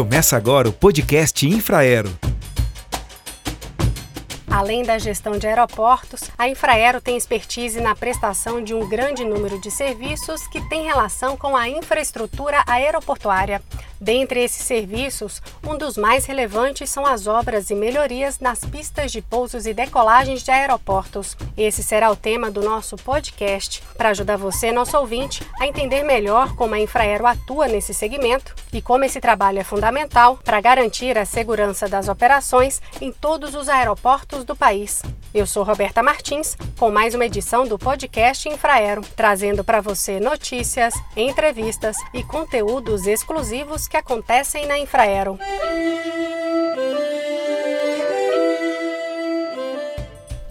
Começa agora o podcast Infraero. Além da gestão de aeroportos, a Infraero tem expertise na prestação de um grande número de serviços que têm relação com a infraestrutura aeroportuária. Dentre esses serviços, um dos mais relevantes são as obras e melhorias nas pistas de pousos e decolagens de aeroportos. Esse será o tema do nosso podcast, para ajudar você, nosso ouvinte, a entender melhor como a Infraero atua nesse segmento e como esse trabalho é fundamental para garantir a segurança das operações em todos os aeroportos do país. Eu sou Roberta Martins, com mais uma edição do podcast Infraero, trazendo para você notícias, entrevistas e conteúdos exclusivos que acontecem na Infraero.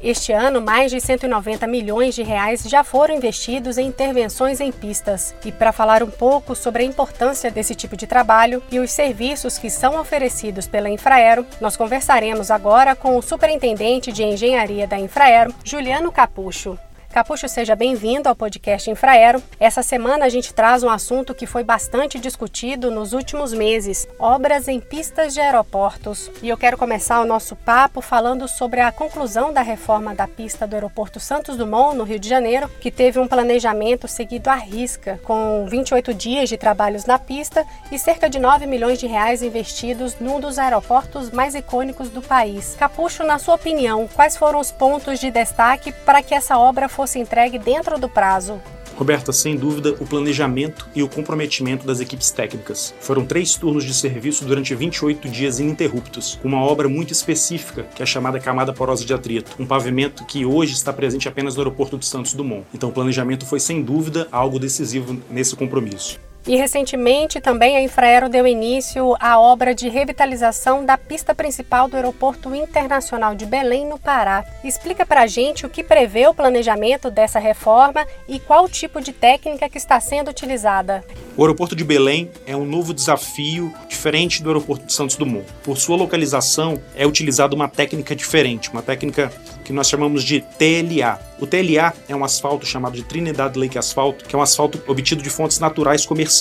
Este ano, mais de 190 milhões de reais já foram investidos em intervenções em pistas. E para falar um pouco sobre a importância desse tipo de trabalho e os serviços que são oferecidos pela Infraero, nós conversaremos agora com o superintendente de engenharia da Infraero, Juliano Capucho. Capucho, seja bem-vindo ao podcast Infraero. Essa semana a gente traz um assunto que foi bastante discutido nos últimos meses: obras em pistas de aeroportos. E eu quero começar o nosso papo falando sobre a conclusão da reforma da pista do aeroporto Santos Dumont, no Rio de Janeiro, que teve um planejamento seguido à risca, com 28 dias de trabalhos na pista e cerca de 9 milhões de reais investidos num dos aeroportos mais icônicos do país. Capucho, na sua opinião, quais foram os pontos de destaque para que essa obra fosse entregue dentro do prazo. Roberta, sem dúvida, o planejamento e o comprometimento das equipes técnicas. Foram três turnos de serviço durante 28 dias ininterruptos, com uma obra muito específica, que é a chamada camada porosa de atrito, um pavimento que hoje está presente apenas no aeroporto de Santos Dumont. Então, o planejamento foi, sem dúvida, algo decisivo nesse compromisso. E recentemente também a Infraero deu início à obra de revitalização da pista principal do Aeroporto Internacional de Belém, no Pará. Explica para a gente o que prevê o planejamento dessa reforma e qual tipo de técnica que está sendo utilizada. O aeroporto de Belém é um novo desafio diferente do aeroporto de Santos Dumont. Por sua localização, é utilizada uma técnica diferente, uma técnica que nós chamamos de TLA. O TLA é um asfalto chamado de Trinidad Lake Asfalto, que é um asfalto obtido de fontes naturais comerciais.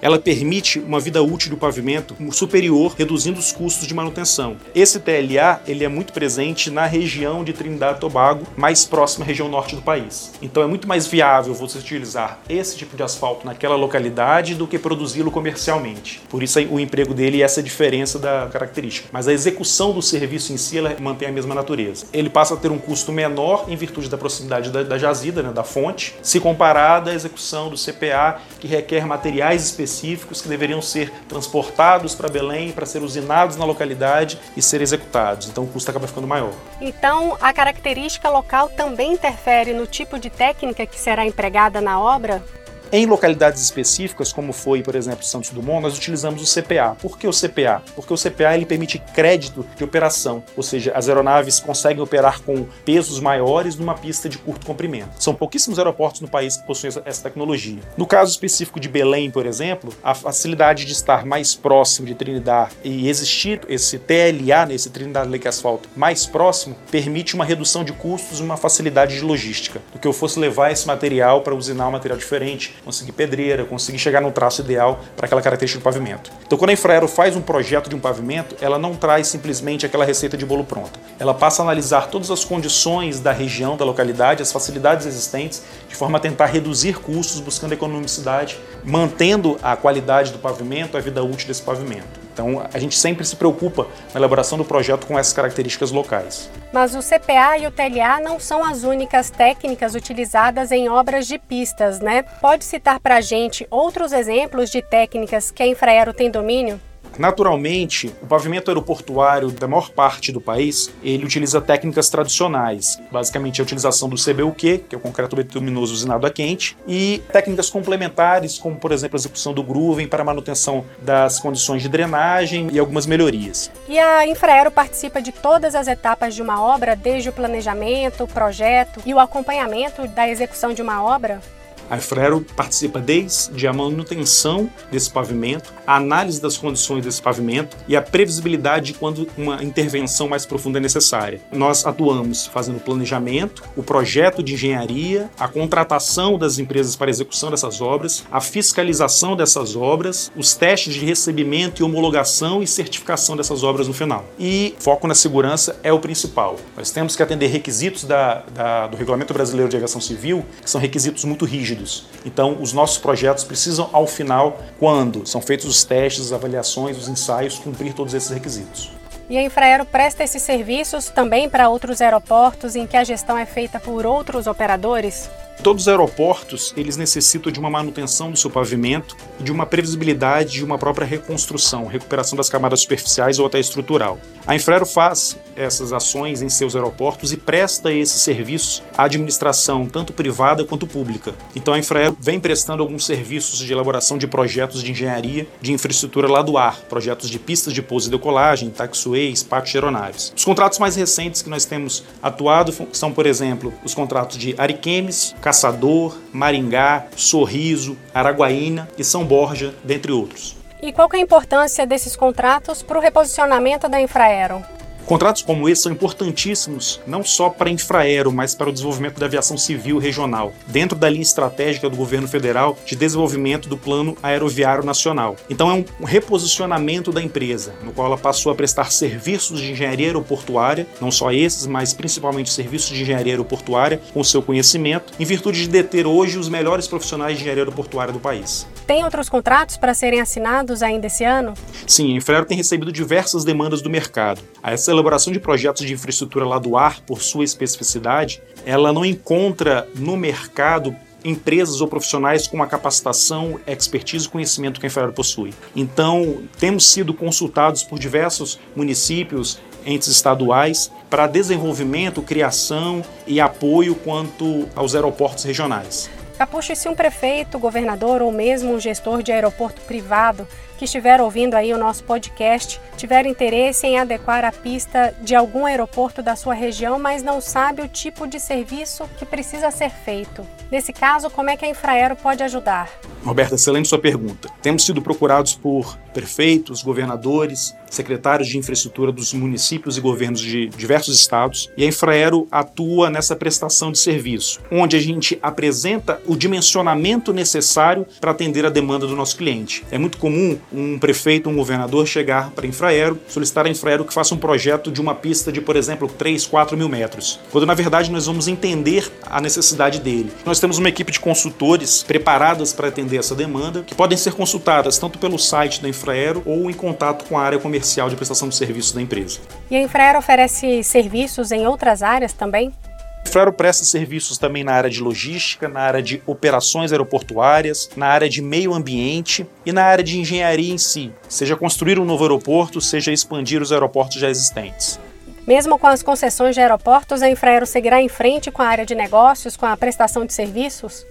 Ela permite uma vida útil do pavimento superior, reduzindo os custos de manutenção. Esse TLA ele é muito presente na região de Trinidad e Tobago, mais próxima à região norte do país. Então é muito mais viável você utilizar esse tipo de asfalto naquela localidade do que produzi-lo comercialmente. Por isso o emprego dele e essa diferença da característica. Mas a execução do serviço em si ela mantém a mesma natureza. Ele passa a ter um custo menor em virtude da proximidade da, da jazida, né, da fonte, se comparado à execução do CPA, que requer materiais específicos que deveriam ser transportados para Belém para ser usinados na localidade e ser executados. Então o custo acaba ficando maior. Então a característica local também interfere no tipo de técnica que será empregada na obra? Em localidades específicas, como foi, por exemplo, Santos Dumont, nós utilizamos o CPA. Por que o CPA? Porque o CPA ele permite crédito de operação, ou seja, as aeronaves conseguem operar com pesos maiores numa pista de curto comprimento. São pouquíssimos aeroportos no país que possuem essa tecnologia. No caso específico de Belém, por exemplo, a facilidade de estar mais próximo de Trinidad e existir esse TLA, nesse Trinidad Lake Asphalt, mais próximo, permite uma redução de custos e uma facilidade de logística, do que eu fosse levar esse material para usinar um material diferente, conseguir pedreira, conseguir chegar no traço ideal para aquela característica do pavimento. Então, quando a Infraero faz um projeto de um pavimento, ela não traz simplesmente aquela receita de bolo pronta. Ela passa a analisar todas as condições da região, da localidade, as facilidades existentes, de forma a tentar reduzir custos, buscando economicidade, mantendo a qualidade do pavimento, a vida útil desse pavimento. Então, a gente sempre se preocupa na elaboração do projeto com essas características locais. Mas o CPA e o TLA não são as únicas técnicas utilizadas em obras de pistas, né? Pode citar para a gente outros exemplos de técnicas que a Infraero tem domínio? Naturalmente, o pavimento aeroportuário da maior parte do país, ele utiliza técnicas tradicionais, basicamente a utilização do CBUQ, que é o concreto bituminoso usinado a quente, e técnicas complementares, como por exemplo a execução do grooving para manutenção das condições de drenagem e algumas melhorias. E a Infraero participa de todas as etapas de uma obra, desde o planejamento, o projeto e o acompanhamento da execução de uma obra? A Infraero participa desde a manutenção desse pavimento, a análise das condições desse pavimento e a previsibilidade de quando uma intervenção mais profunda é necessária. Nós atuamos fazendo o planejamento, o projeto de engenharia, a contratação das empresas para execução dessas obras, a fiscalização dessas obras, os testes de recebimento e homologação e certificação dessas obras no final. E foco na segurança é o principal. Nós temos que atender requisitos da, da, do Regulamento Brasileiro de Aviação Civil, que são requisitos muito rígidos. Então, os nossos projetos precisam, ao final, quando são feitos os testes, as avaliações, os ensaios, cumprir todos esses requisitos. E a Infraero presta esses serviços também para outros aeroportos em que a gestão é feita por outros operadores? Todos os aeroportos, eles necessitam de uma manutenção do seu pavimento e de uma previsibilidade de uma própria reconstrução, recuperação das camadas superficiais ou até estrutural. A Infraero faz essas ações em seus aeroportos e presta esses serviços à administração, tanto privada quanto pública. Então a Infraero vem prestando alguns serviços de elaboração de projetos de engenharia de infraestrutura lá do ar, projetos de pistas de pouso e decolagem, taxiways, pátios de aeronaves. Os contratos mais recentes que nós temos atuado são, por exemplo, os contratos de Ariquemes, Caçador, Maringá, Sorriso, Araguaína e São Borja, dentre outros. E qual é a importância desses contratos para o reposicionamento da Infraero? Contratos como esse são importantíssimos não só para a Infraero, mas para o desenvolvimento da aviação civil regional, dentro da linha estratégica do governo federal de desenvolvimento do Plano Aeroviário Nacional. Então é um reposicionamento da empresa, no qual ela passou a prestar serviços de engenharia aeroportuária, não só esses, mas principalmente serviços de engenharia aeroportuária, com seu conhecimento, em virtude de deter hoje os melhores profissionais de engenharia aeroportuária do país. Tem outros contratos para serem assinados ainda esse ano? Sim, a Infraero tem recebido diversas demandas do mercado. Essa elaboração de projetos de infraestrutura lá do ar, por sua especificidade, ela não encontra no mercado empresas ou profissionais com a capacitação, expertise e conhecimento que a Infraero possui. Então, temos sido consultados por diversos municípios, entes estaduais, para desenvolvimento, criação e apoio quanto aos aeroportos regionais. Capucho, e se um prefeito, governador ou mesmo um gestor de aeroporto privado que estiver ouvindo aí o nosso podcast tiver interesse em adequar a pista de algum aeroporto da sua região, mas não sabe o tipo de serviço que precisa ser feito. Nesse caso, como é que a Infraero pode ajudar? Roberta, excelente sua pergunta. Temos sido procurados por prefeitos, governadores, secretários de infraestrutura dos municípios e governos de diversos estados, e a Infraero atua nessa prestação de serviço, onde a gente apresenta o dimensionamento necessário para atender a demanda do nosso cliente. É muito comum um prefeito, um governador chegar para a Infraero, solicitar a Infraero que faça um projeto de uma pista de, por exemplo, 3, 4 mil metros, quando na verdade nós vamos entender a necessidade dele. Nós temos uma equipe de consultores preparadas para atender essa demanda, que podem ser consultadas tanto pelo site da Infraero ou em contato com a área comercial de prestação de serviços da empresa. E a Infraero oferece serviços em outras áreas também? A Infraero presta serviços também na área de logística, na área de operações aeroportuárias, na área de meio ambiente e na área de engenharia em si, seja construir um novo aeroporto, seja expandir os aeroportos já existentes. Mesmo com as concessões de aeroportos, a Infraero seguirá em frente com a área de negócios, com a prestação de serviços?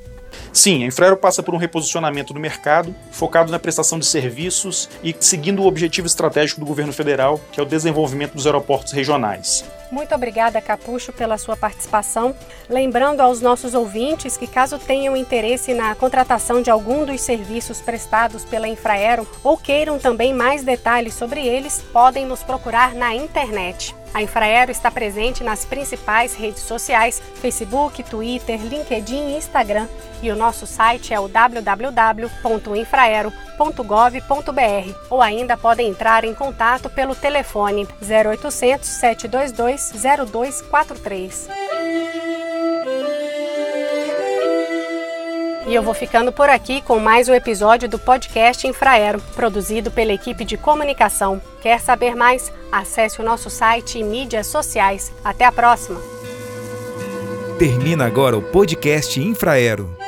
Sim, a Infraero passa por um reposicionamento no mercado, focado na prestação de serviços e seguindo o objetivo estratégico do governo federal, que é o desenvolvimento dos aeroportos regionais. Muito obrigada, Capucho, pela sua participação. Lembrando aos nossos ouvintes que, caso tenham interesse na contratação de algum dos serviços prestados pela Infraero ou queiram também mais detalhes sobre eles, podem nos procurar na internet. A Infraero está presente nas principais redes sociais: Facebook, Twitter, LinkedIn e Instagram. E o nosso site é o www.infraero.gov.br ou ainda podem entrar em contato pelo telefone 0800 722 0243. E eu vou ficando por aqui com mais um episódio do podcast Infraero, produzido pela equipe de comunicação. Quer saber mais? Acesse o nosso site e mídias sociais. Até a próxima! Termina agora o podcast Infraero.